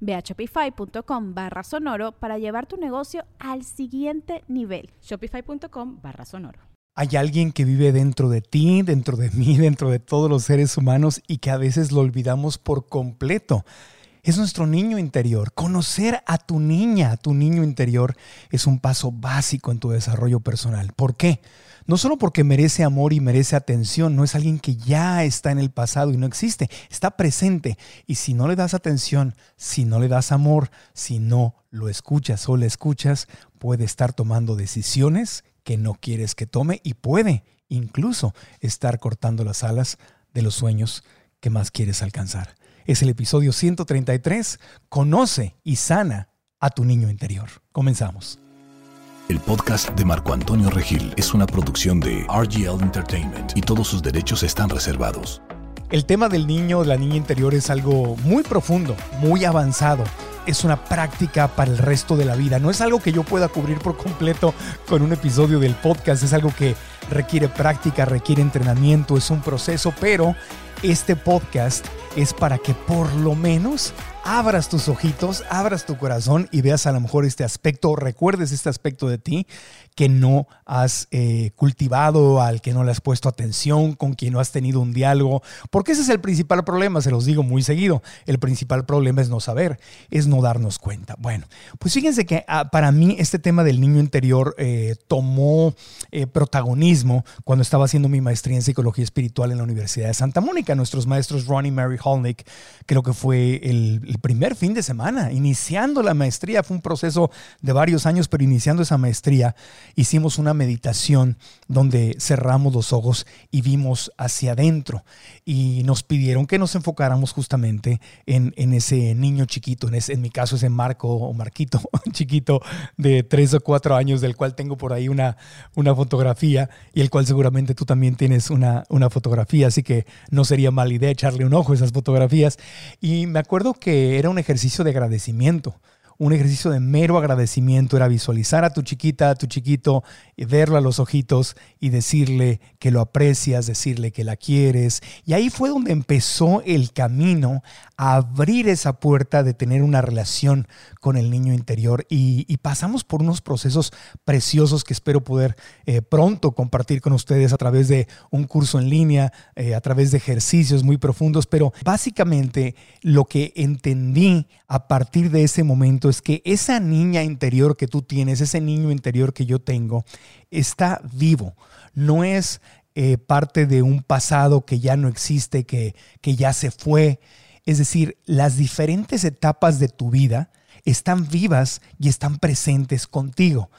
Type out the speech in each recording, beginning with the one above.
Ve a shopify.com barra sonoro para llevar tu negocio al siguiente nivel. Shopify.com barra sonoro. Hay alguien que vive dentro de ti, dentro de mí, dentro de todos los seres humanos y que a veces lo olvidamos por completo. Es nuestro niño interior. Conocer a tu niña, a tu niño interior, es un paso básico en tu desarrollo personal. ¿Por qué? No solo porque merece amor y merece atención, no es alguien que ya está en el pasado y no existe, está presente. Y si no le das atención, si no le das amor, si no lo escuchas o le escuchas, puede estar tomando decisiones que no quieres que tome y puede incluso estar cortando las alas de los sueños que más quieres alcanzar. Es el episodio 133, Conoce y sana a tu niño interior. Comenzamos. El podcast de Marco Antonio Regil es una producción de RGL Entertainment y todos sus derechos están reservados. El tema del niño, la niña interior es algo muy profundo, muy avanzado. Es una práctica para el resto de la vida. No es algo que yo pueda cubrir por completo con un episodio del podcast. Es algo que requiere práctica, requiere entrenamiento, es un proceso, pero este podcast es para que por lo menos abras tus ojitos, abras tu corazón y veas a lo mejor este aspecto, recuerdes este aspecto de ti que no has eh, cultivado, al que no le has puesto atención, con quien no has tenido un diálogo, porque ese es el principal problema, se los digo muy seguido. El principal problema es no saber, es no darnos cuenta. Bueno, pues fíjense que ah, para mí este tema del niño interior eh, tomó eh, protagonismo cuando estaba haciendo mi maestría en psicología espiritual en la Universidad de Santa Mónica. Nuestros maestros Ronnie Mary Holnick, creo que fue el, el primer fin de semana, iniciando la maestría, fue un proceso de varios años, pero iniciando esa maestría hicimos una meditación donde cerramos los ojos y vimos hacia adentro. Y nos pidieron que nos enfocáramos justamente en, ese niño chiquito, en, en mi caso ese Marco o Marquito chiquito de tres o cuatro años del cual tengo por ahí una, una fotografía y el cual seguramente tú también tienes una, una fotografía, así que no sería mala idea echarle un ojo a esas fotografías. Y me acuerdo que era un ejercicio de agradecimiento un ejercicio de mero agradecimiento era visualizar a tu chiquita, a tu chiquito, y verlo a los ojitos y decirle que lo aprecias, decirle que la quieres. Y ahí fue donde empezó el camino a abrir esa puerta de tener una relación con el niño interior. Y, pasamos por unos procesos preciosos que espero poder eh, pronto compartir con ustedes a través de un curso en línea, eh, a través de ejercicios muy profundos. Pero básicamente lo que entendí a partir de ese momento es que esa niña interior que tú tienes, ese niño interior que yo tengo, está vivo. No es eh, parte de un pasado que ya no existe, que, que ya se fue. Es decir, las diferentes etapas de tu vida están vivas y están presentes contigo.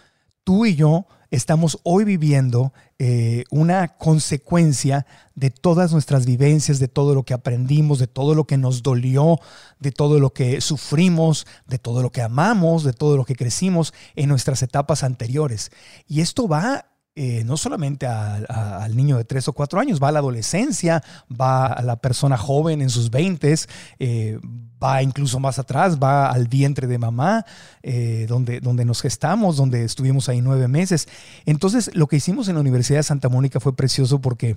Tú y yo estamos hoy viviendo eh, una consecuencia de todas nuestras vivencias, de todo lo que aprendimos, de todo lo que nos dolió, de todo lo que sufrimos, de todo lo que amamos, de todo lo que crecimos en nuestras etapas anteriores. Y esto va eh, no solamente al niño de tres o cuatro años, va a la adolescencia, va a la persona joven en sus veintes, eh, va incluso más atrás, va al vientre de mamá, eh, donde, donde nos gestamos, donde estuvimos ahí nueve meses. Entonces, lo que hicimos en la Universidad de Santa Mónica fue precioso porque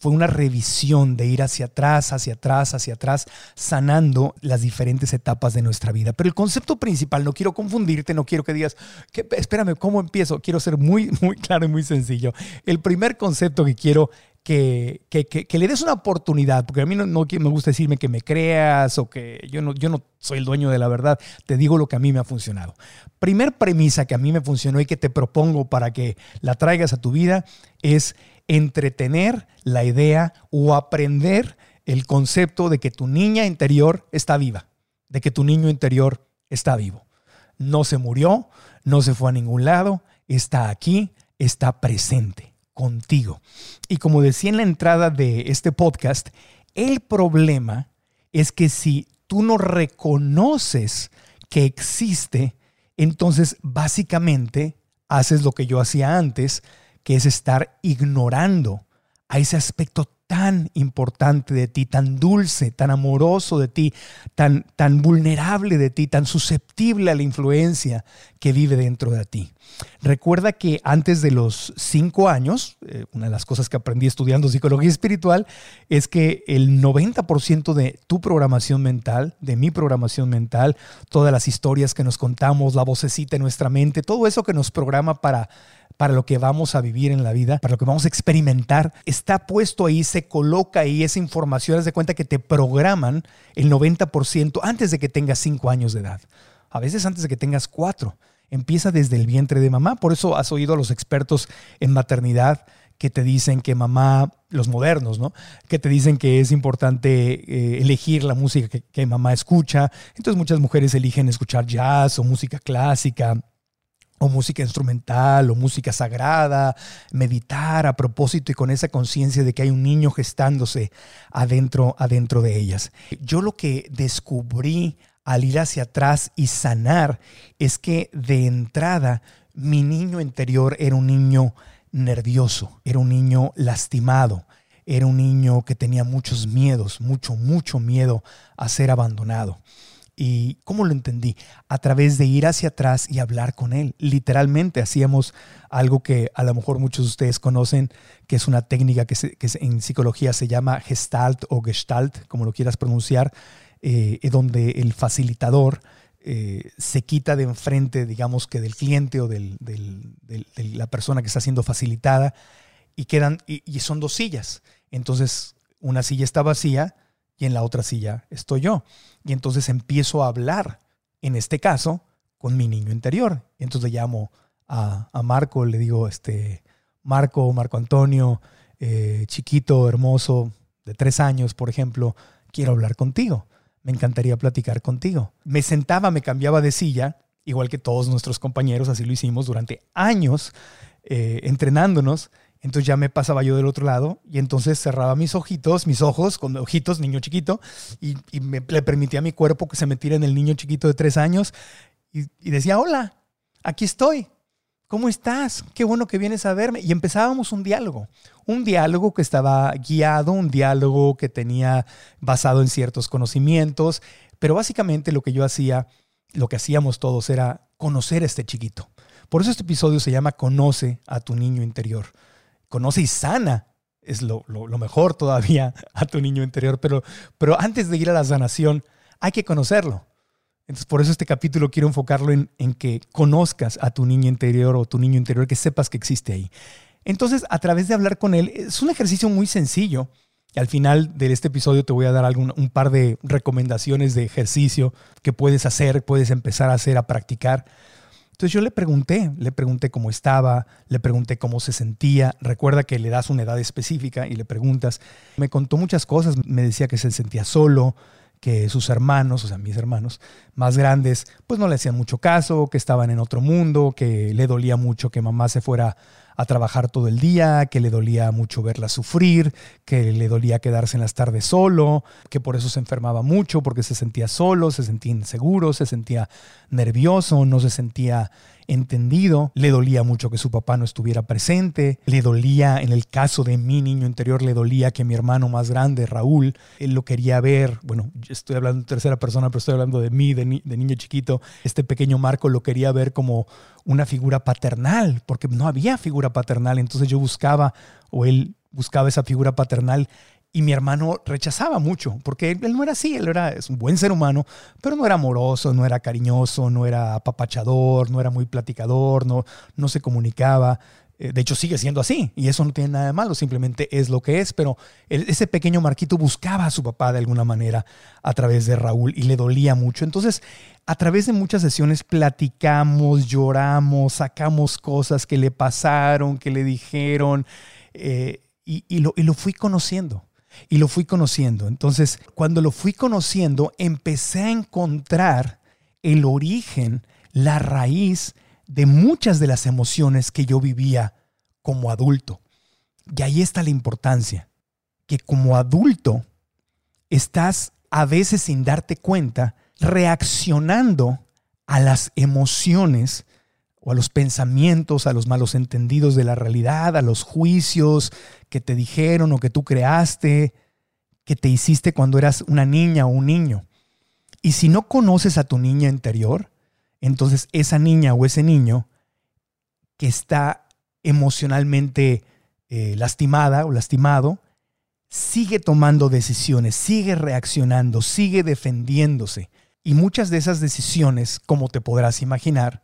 fue una revisión de ir hacia atrás, hacia atrás, hacia atrás, sanando las diferentes etapas de nuestra vida. Pero el concepto principal, no quiero confundirte, no quiero que digas, que, espérame, ¿cómo empiezo? Quiero ser muy, muy claro y muy sencillo. El primer concepto que quiero que, que, que, le des una oportunidad, porque a mí no, no, me gusta decirme que me creas o que yo no, yo no soy el dueño de la verdad, te digo lo que a mí me ha funcionado. Primer premisa que a mí me funcionó y que te propongo para que la traigas a tu vida es entretener la idea o aprender el concepto de que tu niña interior está viva, de que tu niño interior está vivo. No se murió, no se fue a ningún lado, está aquí, está presente contigo. Y como decía en la entrada de este podcast, el problema es que si tú no reconoces que existe, entonces básicamente haces lo que yo hacía antes, que es estar ignorando a ese aspecto tan importante de ti, tan dulce, tan amoroso de ti, tan, tan vulnerable de ti, tan susceptible a la influencia que vive dentro de ti. Recuerda que antes de los cinco años, eh, una de las cosas que aprendí estudiando psicología espiritual es que el 90% de tu programación mental, de mi programación mental, todas las historias que nos contamos, la vocecita en nuestra mente, todo eso que nos programa para para lo que vamos a vivir en la vida, para lo que vamos a experimentar, está puesto ahí, se coloca ahí esa información, haz de cuenta que te programan el 90% antes de que tengas 5 años de edad, a veces antes de que tengas 4. Empieza desde el vientre de mamá, por eso has oído a los expertos en maternidad que te dicen que mamá, los modernos, ¿no? Que te dicen que es importante eh, elegir la música que, que mamá escucha. Entonces muchas mujeres eligen escuchar jazz o música clásica o música instrumental o música sagrada, meditar a propósito y con esa conciencia de que hay un niño gestándose adentro, adentro de ellas. Yo lo que descubrí al ir hacia atrás y sanar es que de entrada mi niño interior era un niño nervioso, era un niño lastimado, era un niño que tenía muchos miedos, mucho, mucho miedo a ser abandonado. ¿Y cómo lo entendí? A través de ir hacia atrás y hablar con él. Literalmente hacíamos algo que a lo mejor muchos de ustedes conocen, que es una técnica que, en psicología se llama gestalt o gestalt, como lo quieras pronunciar, eh, donde el facilitador eh, se quita de enfrente, digamos que del cliente o de la persona que está siendo facilitada y quedan, y son dos sillas. Entonces, una silla está vacía y en la otra silla estoy yo. Y entonces empiezo a hablar, en este caso, con mi niño interior. Y entonces le llamo a, Marco, le digo, este, Marco, Marco Antonio, eh, chiquito, hermoso, de tres años, por ejemplo, quiero hablar contigo. Me encantaría platicar contigo. Me sentaba, me cambiaba de silla, igual que todos nuestros compañeros, así lo hicimos durante años, eh, entrenándonos entonces ya me pasaba yo del otro lado y entonces cerraba mis ojitos, mis ojos, con ojitos, niño chiquito, y, me, le permitía a mi cuerpo que se metiera en el niño chiquito de tres años y, y decía, hola, aquí estoy, ¿cómo estás? Qué bueno que vienes a verme. Y empezábamos un diálogo, un diálogo que estaba guiado, un diálogo que tenía basado en ciertos conocimientos, pero básicamente lo que yo hacía, lo que hacíamos todos era conocer a este chiquito. Por eso este episodio se llama Conoce a tu niño interior conoce y sana. Es lo, mejor todavía a tu niño interior. Pero, pero antes de ir a la sanación, hay que conocerlo. Entonces, por eso este capítulo quiero enfocarlo en, en que conozcas a tu niño interior o tu niño interior, que sepas que existe ahí. Entonces, a través de hablar con él, es un ejercicio muy sencillo. Al final de este episodio te voy a dar algún, un par de recomendaciones de ejercicio que puedes hacer, puedes empezar a hacer, a practicar. Entonces yo le pregunté, le pregunté cómo estaba, le pregunté cómo se sentía. Recuerda que le das una edad específica y le preguntas. Me contó muchas cosas, me decía que se sentía solo, que sus hermanos, o sea, mis hermanos más grandes, pues no le hacían mucho caso, que estaban en otro mundo, que le dolía mucho que mamá se fuera a trabajar todo el día, que le dolía mucho verla sufrir, que le dolía quedarse en las tardes solo, que por eso se enfermaba mucho, porque se sentía solo, se sentía inseguro, se sentía nervioso, no se sentía entendido, le dolía mucho que su papá no estuviera presente, le dolía, en el caso de mi niño interior, le dolía que mi hermano más grande, Raúl, él lo quería ver, bueno, estoy hablando en tercera persona, pero estoy hablando de mí, de, niño chiquito, este pequeño Marco lo quería ver como una figura paternal, porque no había figura paternal, entonces yo buscaba, o él buscaba esa figura paternal y mi hermano rechazaba mucho, porque él no era así, él era es un buen ser humano, pero no era amoroso, no era cariñoso, no era apapachador, no era muy platicador, no, no se comunicaba. Eh, de hecho, sigue siendo así y eso no tiene nada de malo, simplemente es lo que es. Pero ese pequeño Marquito buscaba a su papá de alguna manera a través de Raúl y le dolía mucho. Entonces, a través de muchas sesiones platicamos, lloramos, sacamos cosas que le pasaron, que le dijeron. eh, y, lo, y lo fui conociendo. Y lo fui conociendo. Entonces, cuando lo fui conociendo, empecé a encontrar el origen, la raíz de muchas de las emociones que yo vivía como adulto. Y ahí está la importancia, que como adulto estás a veces sin darte cuenta reaccionando a las emociones o a los pensamientos, a los malos entendidos de la realidad, a los juicios que te dijeron o que tú creaste, que te hiciste cuando eras una niña o un niño. Y si no conoces a tu niña interior, entonces esa niña o ese niño que está emocionalmente eh, lastimada o lastimado, sigue tomando decisiones, sigue reaccionando, sigue defendiéndose. Y muchas de esas decisiones, como te podrás imaginar,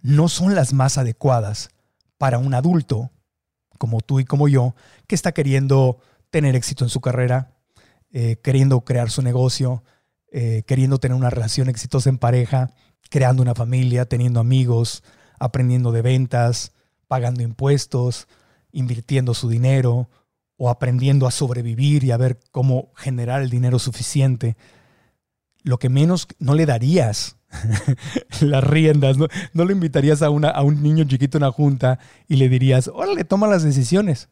no son las más adecuadas para un adulto, como tú y como yo, que está queriendo tener éxito en su carrera, eh, queriendo crear su negocio, eh, queriendo tener una relación exitosa en pareja, creando una familia, teniendo amigos, aprendiendo de ventas, pagando impuestos, invirtiendo su dinero o aprendiendo a sobrevivir y a ver cómo generar el dinero suficiente. Lo que menos no le darías las riendas, no, no le invitarías a, una, a un niño chiquito en una junta y le dirías, órale, toma las decisiones.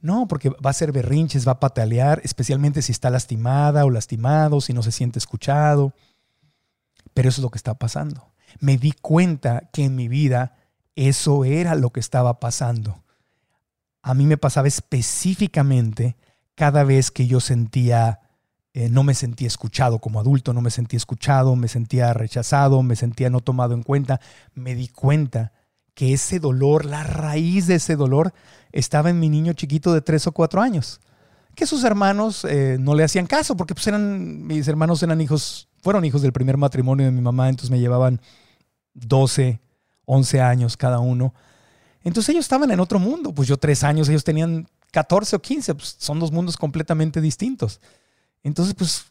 No, porque va a hacer berrinches, va a patalear, especialmente si está lastimada o lastimado, si no se siente escuchado. Pero eso es lo que está pasando. Me di cuenta que en mi vida eso era lo que estaba pasando. A mí me pasaba específicamente cada vez que yo sentía, eh, no me sentía escuchado como adulto, no me sentía escuchado, me sentía rechazado, me sentía no tomado en cuenta. Me di cuenta que ese dolor, la raíz de ese dolor, estaba en mi niño chiquito de tres o cuatro años. Que sus hermanos eh, no le hacían caso, porque pues eran, mis hermanos eran hijos, fueron hijos del primer matrimonio de mi mamá, entonces me llevaban 12, 11 años cada uno. Entonces ellos estaban en otro mundo, pues yo tres años, ellos tenían 14 o 15, pues son dos mundos completamente distintos. Entonces, pues,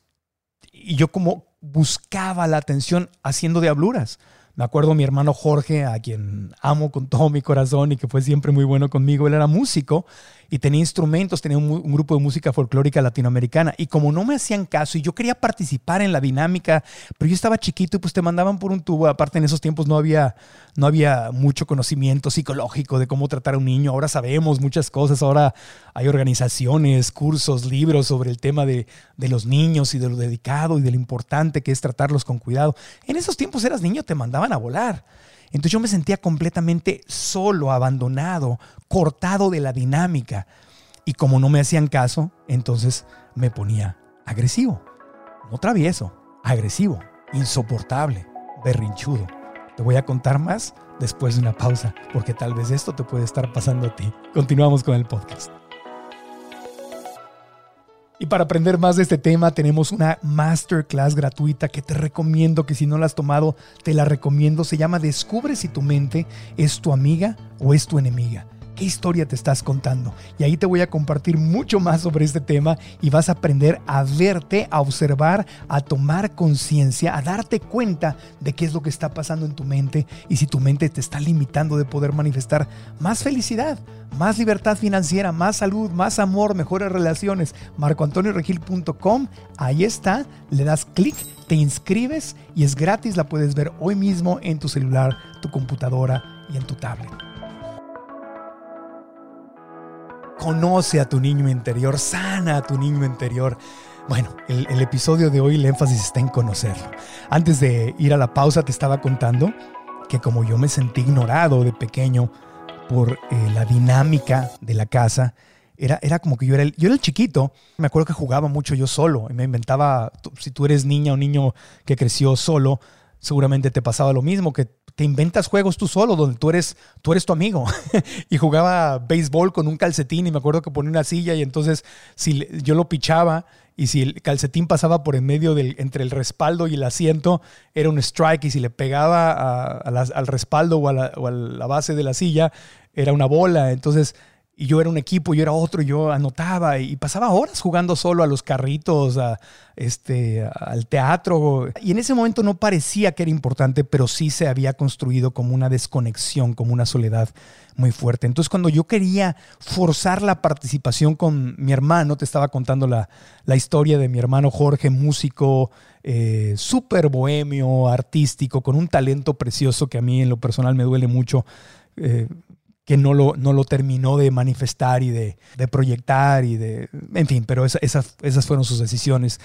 y yo como buscaba la atención haciendo diabluras. Me acuerdo mi hermano Jorge, a quien amo con todo mi corazón y que fue siempre muy bueno conmigo, él era músico y tenía instrumentos, tenía un, grupo de música folclórica latinoamericana. Y como no me hacían caso y yo quería participar en la dinámica, pero yo estaba chiquito y pues te mandaban por un tubo. Aparte en esos tiempos no había, no había mucho conocimiento psicológico de cómo tratar a un niño. Ahora sabemos muchas cosas, ahora hay organizaciones, cursos, libros sobre el tema de, de los niños y de lo dedicado y de lo importante que es tratarlos con cuidado. En esos tiempos eras niño, te mandaban a volar. Entonces yo me sentía completamente solo, abandonado, cortado de la dinámica. Y como no me hacían caso, entonces me ponía agresivo. No travieso, agresivo, insoportable, berrinchudo. Te voy a contar más después de una pausa, porque tal vez esto te puede estar pasando a ti. Continuamos con el podcast. Y para aprender más de este tema tenemos una masterclass gratuita que te recomiendo que si no la has tomado, te la recomiendo. Se llama Descubre si tu mente es tu amiga o es tu enemiga historia te estás contando. Y ahí te voy a compartir mucho más sobre este tema y vas a aprender a verte, a observar, a tomar conciencia, a darte cuenta de qué es lo que está pasando en tu mente y si tu mente te está limitando de poder manifestar más felicidad, más libertad financiera, más salud, más amor, mejores relaciones. MarcoAntonioRegil.com, ahí está, le das clic, te inscribes y es gratis, la puedes ver hoy mismo en tu celular, tu computadora y en tu tablet. Conoce a tu niño interior, sana a tu niño interior. Bueno, el, episodio de hoy, el énfasis está en conocerlo. Antes de ir a la pausa, te estaba contando que como yo me sentí ignorado de pequeño por eh, la dinámica de la casa, era, era, como que yo era, el, yo era el chiquito. Me acuerdo que jugaba mucho yo solo. Me inventaba, si tú eres niña o niño que creció solo, seguramente te pasaba lo mismo, que te inventas juegos tú solo, donde tú eres, tú eres tu amigo. y jugaba béisbol con un calcetín y me acuerdo que ponía una silla y entonces si yo lo pichaba y si el calcetín pasaba por en medio del, entre el respaldo y el asiento, era un strike y si le pegaba al respaldo o a, la, o a la base de la silla, era una bola. Entonces y yo era un equipo, yo era otro, yo anotaba y pasaba horas jugando solo a los carritos, a, este, al teatro. Y en ese momento no parecía que era importante, pero sí se había construido como una desconexión, como una soledad muy fuerte. Entonces cuando yo quería forzar la participación con mi hermano, te estaba contando la, la historia de mi hermano Jorge, músico, eh, súper bohemio, artístico, con un talento precioso que a mí en lo personal me duele mucho. Eh, que no lo, no lo terminó de manifestar y de, proyectar y de, en fin, pero esas, esas fueron sus decisiones.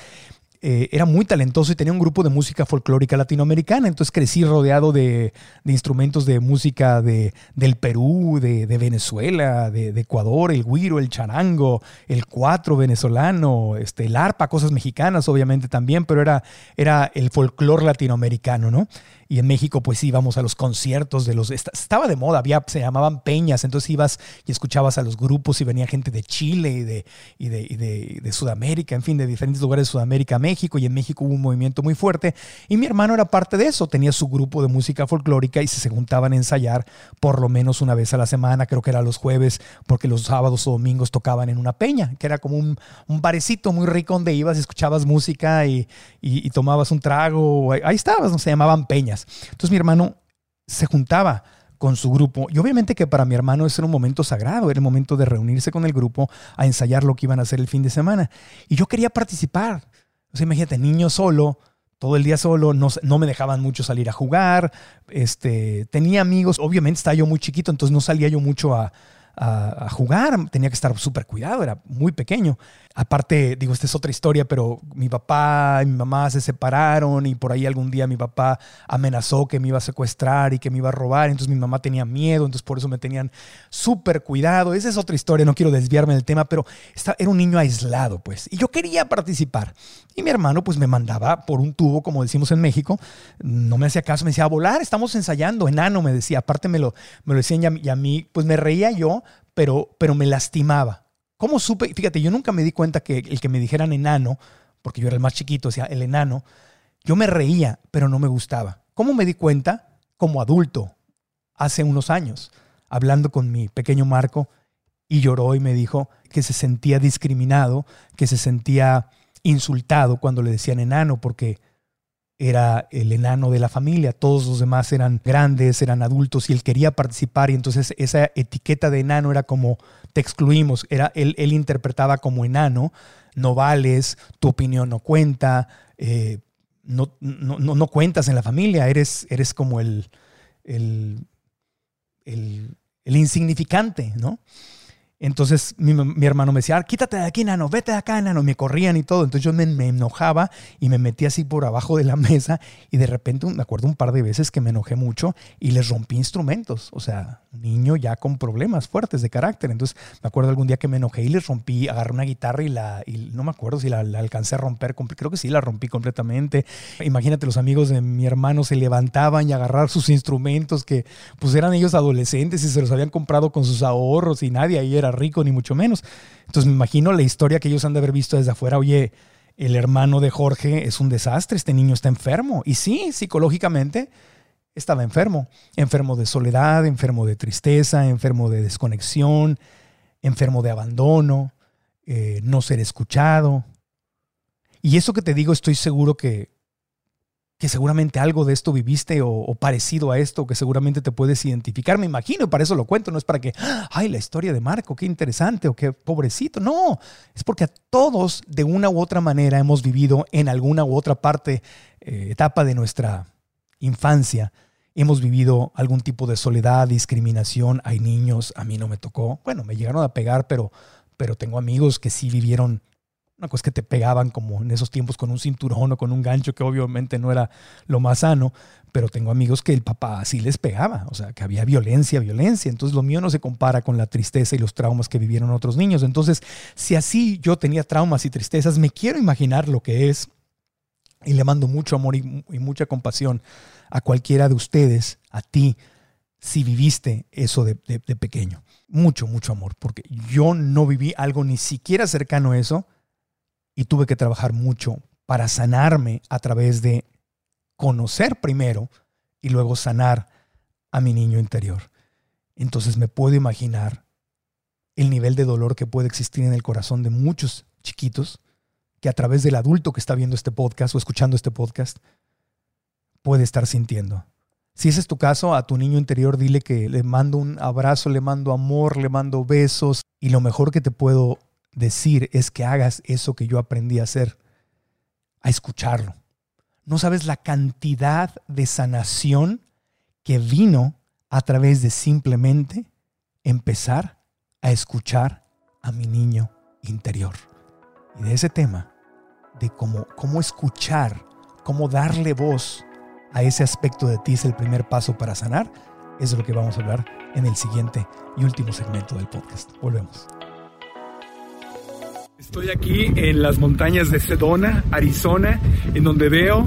Eh, era muy talentoso y tenía un grupo de música folclórica latinoamericana, entonces crecí rodeado de, instrumentos de música de, del Perú, de, Venezuela, de, Ecuador, el guiro, el charango, el cuatro venezolano, este, el arpa, cosas mexicanas obviamente también, pero era, era el folclore latinoamericano, ¿no? Y en México pues íbamos a los conciertos de los... Estaba de moda, había, se llamaban peñas, entonces ibas y escuchabas a los grupos y venía gente de Chile y de, y de, de, Sudamérica, en fin, de diferentes lugares de Sudamérica a México y en México hubo un movimiento muy fuerte y mi hermano era parte de eso, tenía su grupo de música folclórica y se juntaban a ensayar por lo menos una vez a la semana, creo que era los jueves, porque los sábados o domingos tocaban en una peña, que era como un, un barecito muy rico donde ibas y escuchabas música y, y, y tomabas un trago, ahí estabas, ¿no? se llamaban peñas. Entonces mi hermano se juntaba con su grupo. Y obviamente que para mi hermano ese era un momento sagrado, era el momento de reunirse con el grupo a ensayar lo que iban a hacer el fin de semana. Y yo quería participar. O imagínate, niño solo, todo el día solo, no, no, me dejaban mucho salir a jugar, este, tenía amigos, obviamente estaba yo muy chiquito, entonces no salía yo mucho a, a, jugar, tenía que estar súper cuidado, era muy pequeño. Aparte, digo, esta es otra historia, pero mi papá y mi mamá se separaron y por ahí algún día mi papá amenazó que me iba a secuestrar y que me iba a robar, entonces mi mamá tenía miedo, entonces por eso me tenían súper cuidado. Esa es otra historia, no quiero desviarme del tema, pero era un niño aislado, pues, y yo quería participar. Y mi hermano, pues, me mandaba por un tubo, como decimos en México, no me hacía caso, me decía, volar, estamos ensayando, enano, me decía, aparte me lo, me lo decían y a mí, pues me reía yo, pero, pero me lastimaba ¿Cómo supe? Fíjate, yo nunca me di cuenta que el que me dijeran enano, porque yo era el más chiquito, o sea, el enano, yo me reía, pero no me gustaba. ¿Cómo me di cuenta? Como adulto, hace unos años, hablando con mi pequeño Marco, y lloró y me dijo que se sentía discriminado, que se sentía insultado cuando le decían enano, porque era el enano de la familia, todos los demás eran grandes, eran adultos y él quería participar. Y entonces esa etiqueta de enano era como te excluimos, era, él, él interpretaba como enano, no vales, tu opinión no cuenta, eh, no, no, no, cuentas en la familia, eres, eres como el, el, el insignificante, ¿no? Entonces mi, hermano me decía, ah, quítate de aquí, nano, vete de acá, nano. Me corrían y todo. Entonces yo me, enojaba y me metí así por abajo de la mesa y de repente me acuerdo un par de veces que me enojé mucho y les rompí instrumentos. O sea, niño ya con problemas fuertes de carácter. Entonces me acuerdo algún día que me enojé y les rompí, agarré una guitarra y la, y no me acuerdo si la, alcancé a romper, creo que sí la rompí completamente. Imagínate, los amigos de mi hermano se levantaban y agarrar sus instrumentos que pues eran ellos adolescentes y se los habían comprado con sus ahorros y nadie ahí era rico, ni mucho menos. Entonces me imagino la historia que ellos han de haber visto desde afuera. Oye, el hermano de Jorge es un desastre, este niño está enfermo. Y sí, psicológicamente estaba enfermo. Enfermo de soledad, enfermo de tristeza, enfermo de desconexión, enfermo de abandono, eh, no ser escuchado. Y eso que te digo, estoy seguro que que seguramente algo de esto viviste o, parecido a esto, que seguramente te puedes identificar, me imagino, y para eso lo cuento, no es para que, ay, la historia de Marco, qué interesante o qué pobrecito, no, es porque a todos de una u otra manera hemos vivido en alguna u otra parte, eh, etapa de nuestra infancia, hemos vivido algún tipo de soledad, discriminación, hay niños, a mí no me tocó, bueno, me llegaron a pegar, pero, pero tengo amigos que sí vivieron una cosa que te pegaban como en esos tiempos con un cinturón o con un gancho que obviamente no era lo más sano, pero tengo amigos que el papá sí les pegaba, o sea, que había violencia, violencia. Entonces lo mío no se compara con la tristeza y los traumas que vivieron otros niños. Entonces, si así yo tenía traumas y tristezas, me quiero imaginar lo que es y le mando mucho amor y, mucha compasión a cualquiera de ustedes, a ti, si viviste eso de, de pequeño. Mucho, mucho amor, porque yo no viví algo ni siquiera cercano a eso y tuve que trabajar mucho para sanarme a través de conocer primero y luego sanar a mi niño interior. Entonces me puedo imaginar el nivel de dolor que puede existir en el corazón de muchos chiquitos que a través del adulto que está viendo este podcast o escuchando este podcast puede estar sintiendo. Si ese es tu caso, a tu niño interior dile que le mando un abrazo, le mando amor, le mando besos y lo mejor que te puedo decir es que hagas eso que yo aprendí a hacer, a escucharlo. No sabes la cantidad de sanación que vino a través de simplemente empezar a escuchar a mi niño interior. Y de ese tema, de cómo, cómo escuchar, cómo darle voz a ese aspecto de ti es el primer paso para sanar, es lo que vamos a hablar en el siguiente y último segmento del podcast. Volvemos. Estoy aquí en las montañas de Sedona, Arizona, en donde veo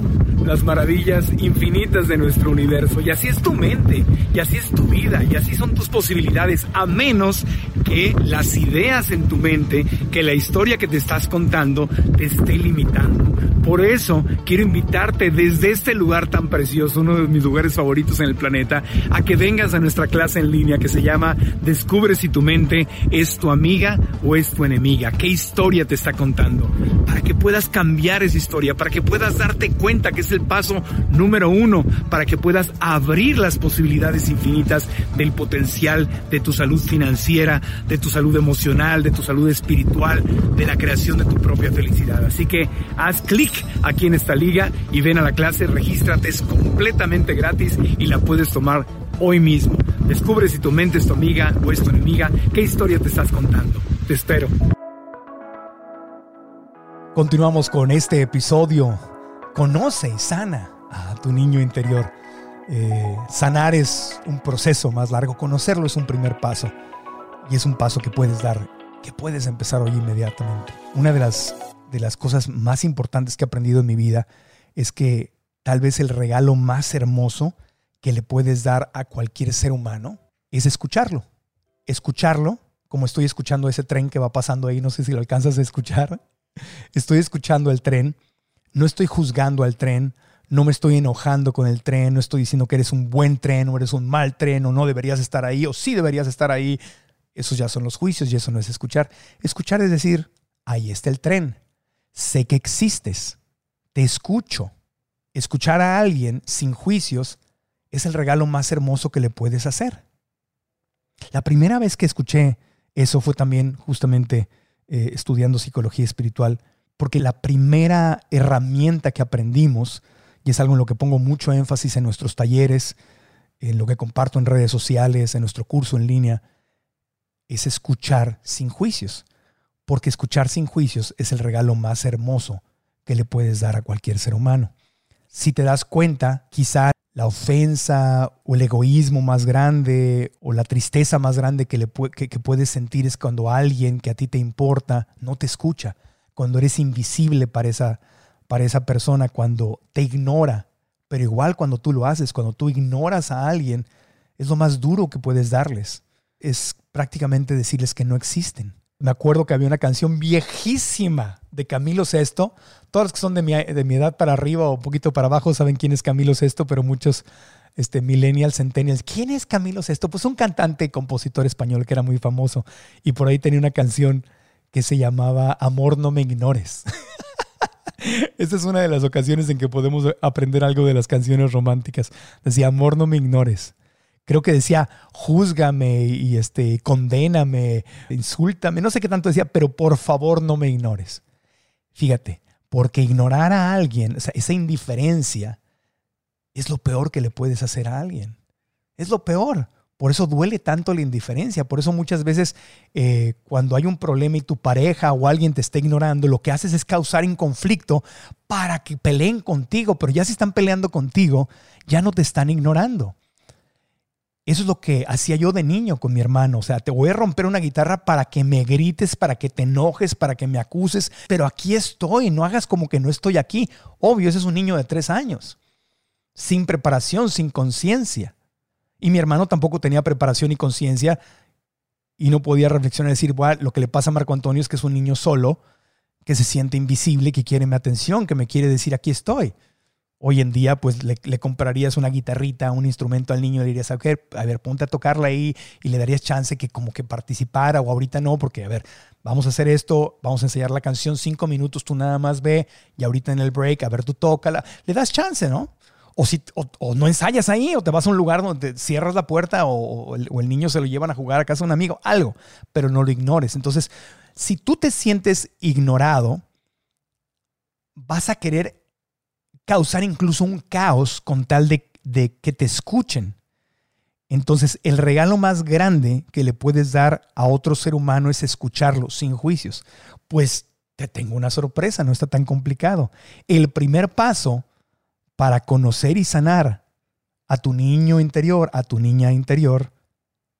las maravillas infinitas de nuestro universo. Y así es tu mente, y así es tu vida, y así son tus posibilidades, a menos que las ideas en tu mente, que la historia que te estás contando, te esté limitando. Por eso quiero invitarte desde este lugar tan precioso, uno de mis lugares favoritos en el planeta, a que vengas a nuestra clase en línea que se llama Descubre si tu mente es tu amiga o es tu enemiga. ¿Qué historia te está contando? Para que puedas cambiar esa historia, para que puedas darte cuenta que es el paso número uno, para que puedas abrir las posibilidades infinitas del potencial de tu salud financiera, de tu salud emocional, de tu salud espiritual, de la creación de tu propia felicidad. Así que haz clic aquí en esta liga y ven a la clase, regístrate, es completamente gratis y la puedes tomar hoy mismo. Descubre si tu mente es tu amiga o es tu enemiga, qué historia te estás contando. Te espero. Continuamos con este episodio. Conoce y sana a tu niño interior. Eh, sanar es un proceso más largo, conocerlo es un primer paso y es un paso que puedes dar, que puedes empezar hoy inmediatamente. Una de las de las cosas más importantes que he aprendido en mi vida es que tal vez el regalo más hermoso que le puedes dar a cualquier ser humano es escucharlo. Escucharlo, como estoy escuchando ese tren que va pasando ahí, no sé si lo alcanzas a escuchar. Estoy escuchando el tren, no estoy juzgando al tren, no me estoy enojando con el tren, no estoy diciendo que eres un buen tren o eres un mal tren o no deberías estar ahí o sí deberías estar ahí. Esos ya son los juicios y eso no es escuchar. Escuchar es decir, ahí está el tren sé que existes, te escucho. Escuchar a alguien sin juicios es el regalo más hermoso que le puedes hacer. La primera vez que escuché eso fue también justamente eh, estudiando psicología espiritual, porque la primera herramienta que aprendimos, y es algo en lo que pongo mucho énfasis en nuestros talleres, en lo que comparto en redes sociales, en nuestro curso en línea, es escuchar sin juicios porque escuchar sin juicios es el regalo más hermoso que le puedes dar a cualquier ser humano. Si te das cuenta, quizá la ofensa o el egoísmo más grande o la tristeza más grande que, le que, puedes sentir es cuando alguien que a ti te importa no te escucha, cuando eres invisible para esa, para esa persona, cuando te ignora. Pero igual cuando tú lo haces, cuando tú ignoras a alguien, es lo más duro que puedes darles. Es prácticamente decirles que no existen me acuerdo que había una canción viejísima de Camilo Sesto. Todos los que son de mi, de mi edad para arriba o un poquito para abajo saben quién es Camilo Sesto, pero muchos este, millennials, centennials. ¿Quién es Camilo Sesto? Pues un cantante y compositor español que era muy famoso. Y por ahí tenía una canción que se llamaba Amor no me ignores. Esta es una de las ocasiones en que podemos aprender algo de las canciones románticas. Decía, Amor no me ignores creo que decía, júzgame y este, condéname, insúltame, no sé qué tanto decía, pero por favor no me ignores. Fíjate, porque ignorar a alguien, esa indiferencia, es lo peor que le puedes hacer a alguien. Es lo peor. Por eso duele tanto la indiferencia. Por eso muchas veces eh, cuando hay un problema y tu pareja o alguien te está ignorando, lo que haces es causar un conflicto para que peleen contigo. Pero ya si están peleando contigo, ya no te están ignorando. Eso es lo que hacía yo de niño con mi hermano. O sea, te voy a romper una guitarra para que me grites, para que te enojes, para que me acuses, pero aquí estoy, no hagas como que no estoy aquí. Obvio, ese es un niño de tres años, sin preparación, sin conciencia. Y mi hermano tampoco tenía preparación y conciencia y no podía reflexionar y decir, bueno, lo que le pasa a Marco Antonio es que es un niño solo, que se siente invisible, que quiere mi atención, que me quiere decir, aquí estoy. Hoy en día, pues le, comprarías una guitarrita, un instrumento al niño, le dirías, ver, a ver, ponte a tocarla ahí y le darías chance que como que participara o ahorita no, porque a ver, vamos a hacer esto, vamos a enseñar la canción cinco minutos, tú nada más ve y ahorita en el break, a ver, tú tócala, le das chance, ¿no? O, si, o, no ensayas ahí, o te vas a un lugar donde cierras la puerta, o, el, niño se lo llevan a jugar a casa de un amigo, algo, pero no lo ignores. Entonces, si tú te sientes ignorado, vas a querer causar incluso un caos con tal de, de, que te escuchen. Entonces, el regalo más grande que le puedes dar a otro ser humano es escucharlo sin juicios. Pues te tengo una sorpresa, no está tan complicado. El primer paso para conocer y sanar a tu niño interior, a tu niña interior,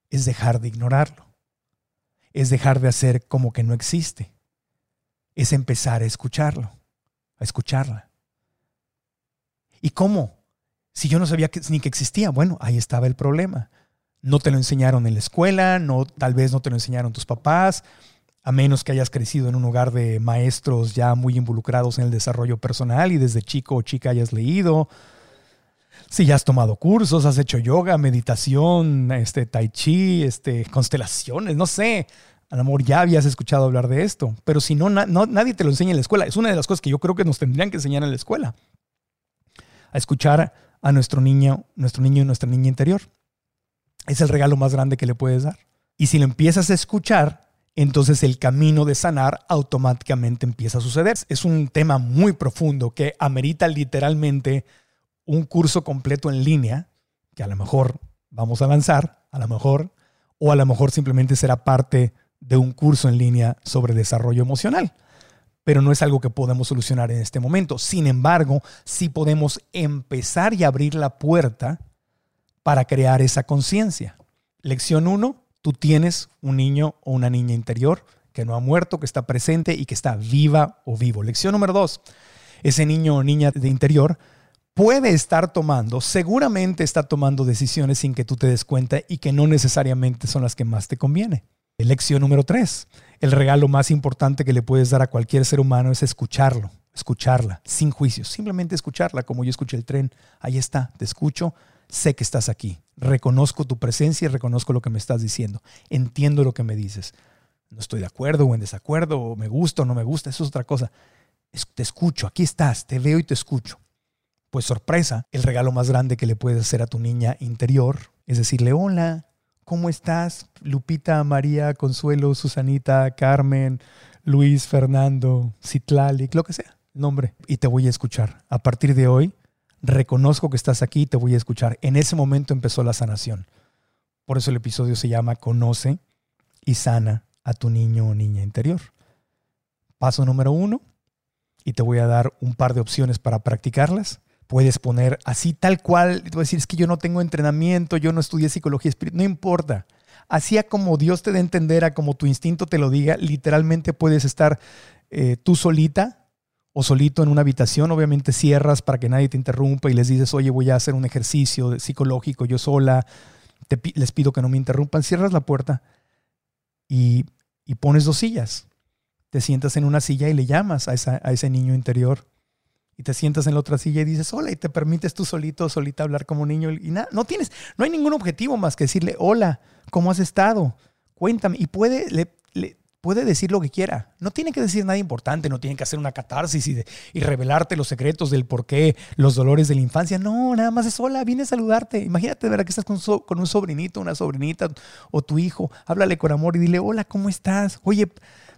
es dejar de ignorarlo. Es dejar de hacer como que no existe. Es empezar a escucharlo, a escucharla. ¿Y cómo? Si yo no sabía que, ni que existía, bueno, ahí estaba el problema. No te lo enseñaron en la escuela, no, tal vez no te lo enseñaron tus papás, a menos que hayas crecido en un hogar de maestros ya muy involucrados en el desarrollo personal y desde chico o chica hayas leído. Si ya has tomado cursos, has hecho yoga, meditación, este, tai chi, este, constelaciones, no sé. A lo mejor ya habías escuchado hablar de esto, pero si no, no, nadie te lo enseña en la escuela. Es una de las cosas que yo creo que nos tendrían que enseñar en la escuela a escuchar a nuestro niño, nuestro niño y nuestra niña interior. Es el regalo más grande que le puedes dar. Y si lo empiezas a escuchar, entonces el camino de sanar automáticamente empieza a suceder. Es un tema muy profundo que amerita literalmente un curso completo en línea, que a lo mejor vamos a lanzar, a lo mejor, o a lo mejor simplemente será parte de un curso en línea sobre desarrollo emocional pero no es algo que podemos solucionar en este momento. Sin embargo, sí podemos empezar y abrir la puerta para crear esa conciencia. Lección 1, tú tienes un niño o una niña interior que no ha muerto, que está presente y que está viva o vivo. Lección número 2, ese niño o niña de interior puede estar tomando, seguramente está tomando decisiones sin que tú te des cuenta y que no necesariamente son las que más te conviene. Lección número 3, el regalo más importante que le puedes dar a cualquier ser humano es escucharlo, escucharla, sin juicios, simplemente escucharla, como yo escuché el tren, ahí está, te escucho, sé que estás aquí, reconozco tu presencia y reconozco lo que me estás diciendo, entiendo lo que me dices, no estoy de acuerdo o en desacuerdo, o me gusta o no me gusta, eso es otra cosa, te escucho, aquí estás, te veo y te escucho. Pues sorpresa, el regalo más grande que le puedes hacer a tu niña interior es decirle hola, ¿Cómo estás? Lupita, María, Consuelo, Susanita, Carmen, Luis, Fernando, Citlali, lo que sea, nombre. Y te voy a escuchar. A partir de hoy, reconozco que estás aquí te voy a escuchar. En ese momento empezó la sanación. Por eso el episodio se llama Conoce y sana a tu niño o niña interior. Paso número uno, y te voy a dar un par de opciones para practicarlas puedes poner así tal cual, te decir, es que yo no tengo entrenamiento, yo no estudié psicología espiritual, no importa. Así a como Dios te dé entender, a como tu instinto te lo diga, literalmente puedes estar eh, tú solita o solito en una habitación, obviamente cierras para que nadie te interrumpa y les dices, oye, voy a hacer un ejercicio psicológico yo sola, te, les pido que no me interrumpan, cierras la puerta y, y pones dos sillas. Te sientas en una silla y le llamas a, esa, a ese niño interior y te sientas en la otra silla y dices hola y te permites tú solito, solita hablar como niño y nada, no tienes, no hay ningún objetivo más que decirle hola, ¿cómo has estado? Cuéntame y puede, le, puede decir lo que quiera. No tiene que decir nada importante, no tiene que hacer una catarsis y, revelarte los secretos del por qué, los dolores de la infancia. No, nada más es hola, viene a saludarte. Imagínate, ¿verdad? Que estás con, con un sobrinito, una sobrinita o tu hijo. Háblale con amor y dile, hola, ¿cómo estás? Oye,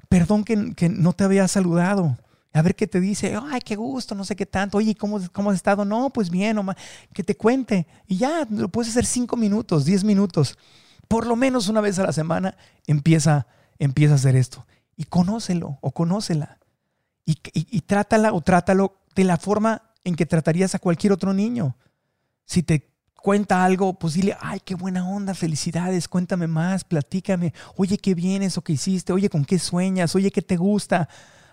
perdón que, no te había saludado a ver qué te dice, ay, qué gusto, no sé qué tanto, oye, ¿cómo, cómo has estado? No, pues bien, nomás, que te cuente. Y ya, lo puedes hacer cinco minutos, diez minutos. Por lo menos una vez a la semana empieza, empieza a hacer esto. Y conócelo o conócela. Y, trátala o trátalo de la forma en que tratarías a cualquier otro niño. Si te cuenta algo, pues dile, ay, qué buena onda, felicidades, cuéntame más, platícame, oye, qué bien eso que hiciste, oye, con qué sueñas, oye, qué te gusta.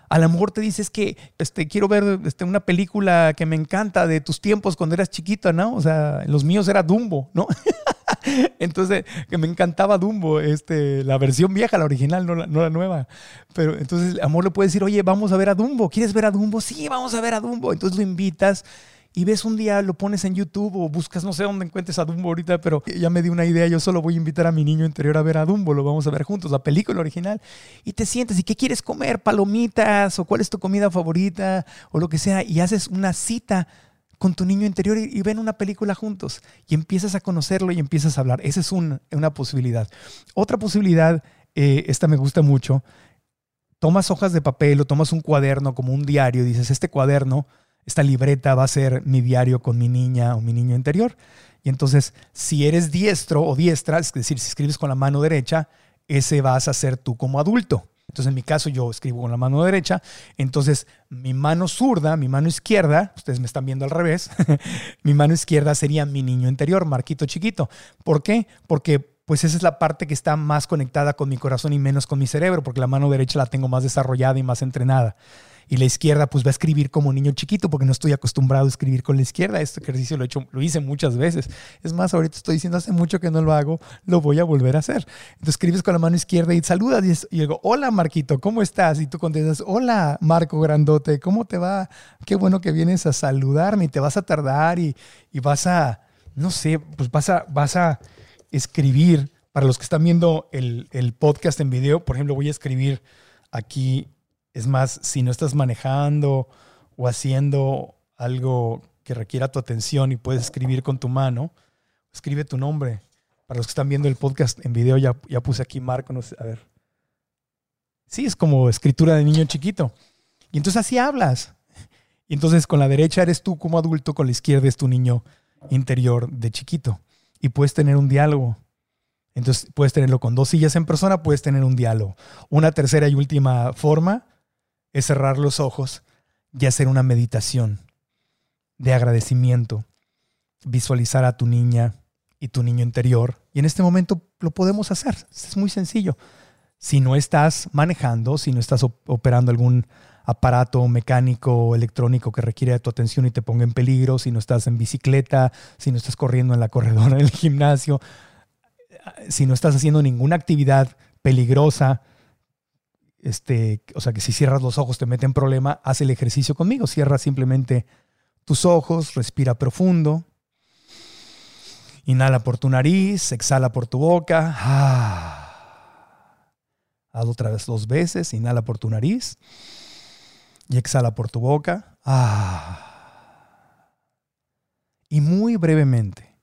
A lo mejor te dices que este, quiero ver este, una película que me encanta de tus tiempos cuando eras chiquito, ¿no? O sea, los míos era Dumbo, ¿no? entonces, que me encantaba Dumbo, este, la versión vieja, la original, no la, nueva. Pero entonces, amor le puede decir, oye, vamos a ver a Dumbo. ¿Quieres ver a Dumbo? Sí, vamos a ver a Dumbo. Entonces lo invitas y ves un día, lo pones en YouTube o buscas, no sé dónde encuentres a Dumbo ahorita, pero ya me di una idea, yo solo voy a invitar a mi niño interior a ver a Dumbo, lo vamos a ver juntos, la película original, y te sientes, ¿y qué quieres comer? Palomitas, o cuál es tu comida favorita, o lo que sea, y haces una cita con tu niño interior y, ven una película juntos, y empiezas a conocerlo y empiezas a hablar. Esa es una posibilidad. Otra posibilidad, eh, esta me gusta mucho, tomas hojas de papel o tomas un cuaderno como un diario, dices, este cuaderno esta libreta va a ser mi diario con mi niña o mi niño interior. Y entonces, si eres diestro o diestra, es decir, si escribes con la mano derecha, ese vas a ser tú como adulto. Entonces, en mi caso, yo escribo con la mano derecha. Entonces, mi mano zurda, mi mano izquierda, ustedes me están viendo al revés, mi mano izquierda sería mi niño interior, Marquito chiquito. ¿Por qué? Porque pues esa es la parte que está más conectada con mi corazón y menos con mi cerebro, porque la mano derecha la tengo más desarrollada y más entrenada y la izquierda pues va a escribir como niño chiquito porque no estoy acostumbrado a escribir con la izquierda. Este ejercicio lo he hecho, lo hice muchas veces. Es más, ahorita estoy diciendo hace mucho que no lo hago, lo voy a volver a hacer. Entonces escribes con la mano izquierda y saludas y, digo, hola Marquito, ¿cómo estás? Y tú contestas, hola Marco Grandote, ¿cómo te va? Qué bueno que vienes a saludarme y te vas a tardar y, vas a, no sé, pues vas a, vas a escribir. Para los que están viendo el, el podcast en video, por ejemplo, voy a escribir aquí es más, si no estás manejando o haciendo algo que requiera tu atención y puedes escribir con tu mano, escribe tu nombre. Para los que están viendo el podcast en video, ya, ya puse aquí Marco, no sé, a ver. Sí, es como escritura de niño chiquito. Y entonces así hablas. Y entonces con la derecha eres tú como adulto, con la izquierda es tu niño interior de chiquito. Y puedes tener un diálogo. Entonces puedes tenerlo con dos sillas en persona, puedes tener un diálogo. Una tercera y última forma es cerrar los ojos y hacer una meditación de agradecimiento, visualizar a tu niña y tu niño interior. Y en este momento lo podemos hacer. Es muy sencillo. Si no estás manejando, si no estás operando algún aparato mecánico o electrónico que requiere de tu atención y te ponga en peligro, si no estás en bicicleta, si no estás corriendo en la corredora del gimnasio, si no estás haciendo ninguna actividad peligrosa, este, o sea que si cierras los ojos te mete en problema, haz el ejercicio conmigo. Cierra simplemente tus ojos, respira profundo. Inhala por tu nariz, exhala por tu boca. Ah. Hazlo otra vez dos veces. Inhala por tu nariz y exhala por tu boca. Ah. Y muy brevemente,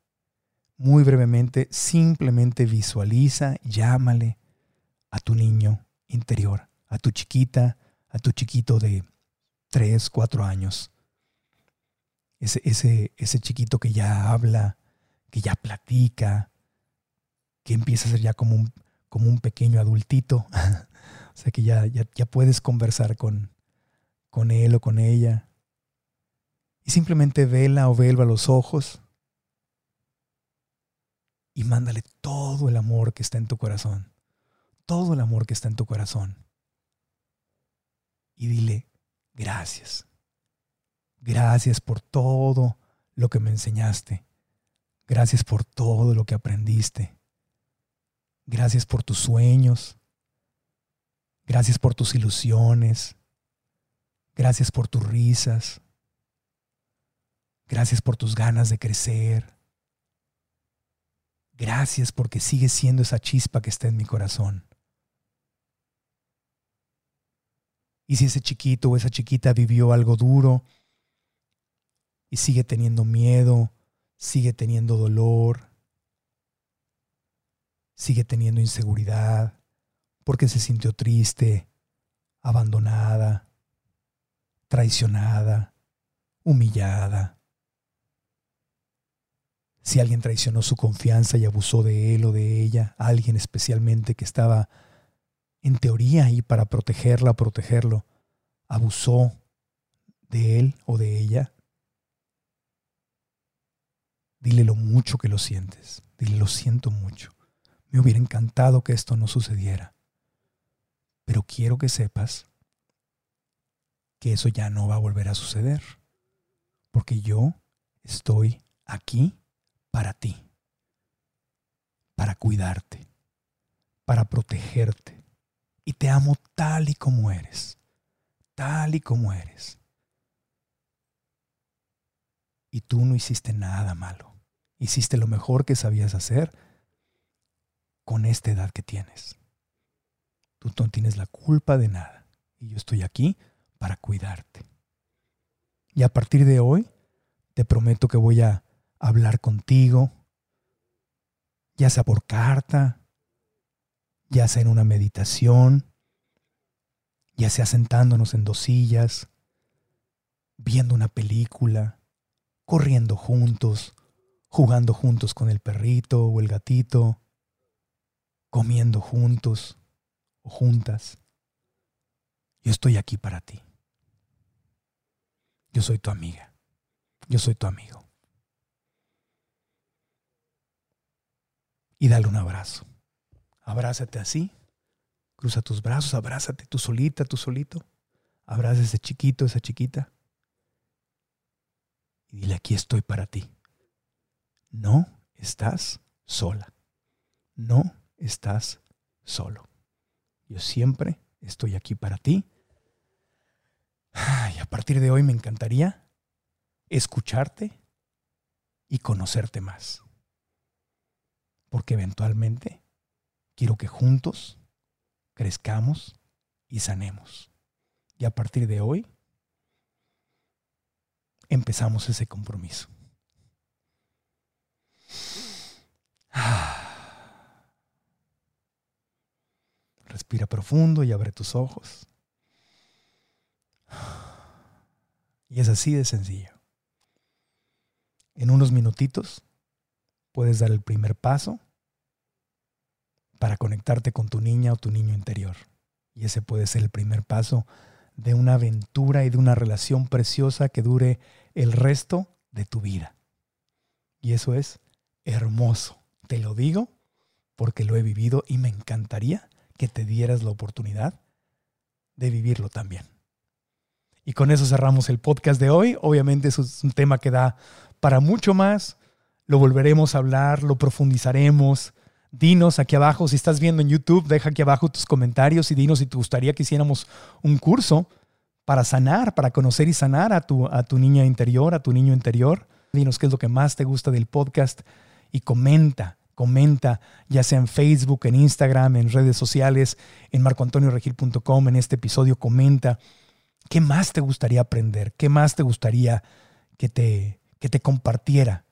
muy brevemente, simplemente visualiza, llámale a tu niño interior, a tu chiquita, a tu chiquito de 3, 4 años. Ese, ese, ese chiquito que ya habla, que ya platica, que empieza a ser ya como un, como un pequeño adultito. o sea que ya, ya, ya puedes conversar con, con él o con ella. Y simplemente vela o velva los ojos y mándale todo el amor que está en tu corazón todo el amor que está en tu corazón. Y dile, gracias. Gracias por todo lo que me enseñaste. Gracias por todo lo que aprendiste. Gracias por tus sueños. Gracias por tus ilusiones. Gracias por tus risas. Gracias por tus ganas de crecer. Gracias porque sigues siendo esa chispa que está en mi corazón. Y si ese chiquito o esa chiquita vivió algo duro y sigue teniendo miedo, sigue teniendo dolor, sigue teniendo inseguridad, porque se sintió triste, abandonada, traicionada, humillada. Si alguien traicionó su confianza y abusó de él o de ella, alguien especialmente que estaba en teoría y para protegerla, protegerlo, abusó de él o de ella, dile lo mucho que lo sientes, dile lo siento mucho. Me hubiera encantado que esto no sucediera, pero quiero que sepas que eso ya no va a volver a suceder, porque yo estoy aquí para ti, para cuidarte, para protegerte, y te amo tal y como eres, tal y como eres. Y tú no hiciste nada malo. Hiciste lo mejor que sabías hacer con esta edad que tienes. Tú no tienes la culpa de nada. Y yo estoy aquí para cuidarte. Y a partir de hoy, te prometo que voy a hablar contigo, ya sea por carta, ya sea en una meditación, ya sea sentándonos en dos sillas, viendo una película, corriendo juntos, jugando juntos con el perrito o el gatito, comiendo juntos o juntas. Yo estoy aquí para ti. Yo soy tu amiga. Yo soy tu amigo. Y dale un abrazo. Abrázate así. Cruza tus brazos, abrázate tú solita, tú solito. Abraza ese chiquito, esa chiquita. Y dile, aquí estoy para ti. No estás sola. No estás solo. Yo siempre estoy aquí para ti. Y a partir de hoy me encantaría escucharte y conocerte más. Porque eventualmente quiero que juntos crezcamos y sanemos. Y a partir de hoy empezamos ese compromiso. Respira profundo y abre tus ojos. Y es así de sencillo. En unos minutitos puedes dar el primer paso para conectarte con tu niña o tu niño interior. Y ese puede ser el primer paso de una aventura y de una relación preciosa que dure el resto de tu vida. Y eso es hermoso. Te lo digo porque lo he vivido y me encantaría que te dieras la oportunidad de vivirlo también. Y con eso cerramos el podcast de hoy. Obviamente es un tema que da para mucho más. Lo volveremos a hablar, lo profundizaremos. Dinos aquí abajo, si estás viendo en YouTube, deja aquí abajo tus comentarios y dinos si te gustaría que hiciéramos un curso para sanar, para conocer y sanar a tu, a tu niña interior, a tu niño interior. Dinos qué es lo que más te gusta del podcast y comenta, comenta, ya sea en Facebook, en Instagram, en redes sociales, en marcoantonioregil.com, en este episodio, comenta qué más te gustaría aprender, qué más te gustaría que te, que te compartiera,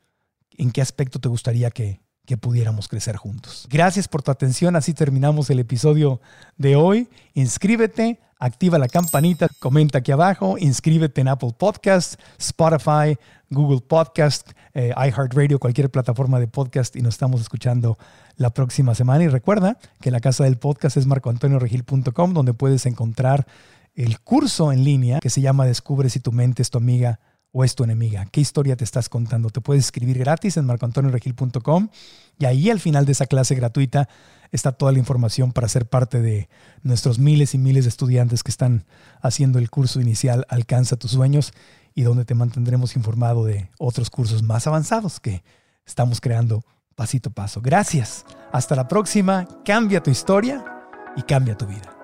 en qué aspecto te gustaría que, que pudiéramos crecer juntos. Gracias por tu atención, así terminamos el episodio de hoy. Inscríbete, activa la campanita, comenta aquí abajo, inscríbete en Apple Podcast, Spotify, Google Podcast, eh, iHeartRadio, cualquier plataforma de podcast y nos estamos escuchando la próxima semana. Y recuerda que la casa del podcast es marcoantonioregil.com donde puedes encontrar el curso en línea que se llama Descubre si tu mente es tu amiga o es tu enemiga? ¿Qué historia te estás contando? Te puedes escribir gratis en marcoantonioregil.com y ahí al final de esa clase gratuita está toda la información para ser parte de nuestros miles y miles de estudiantes que están haciendo el curso inicial Alcanza tus sueños y donde te mantendremos informado de otros cursos más avanzados que estamos creando pasito a paso. Gracias. Hasta la próxima. Cambia tu historia y cambia tu vida.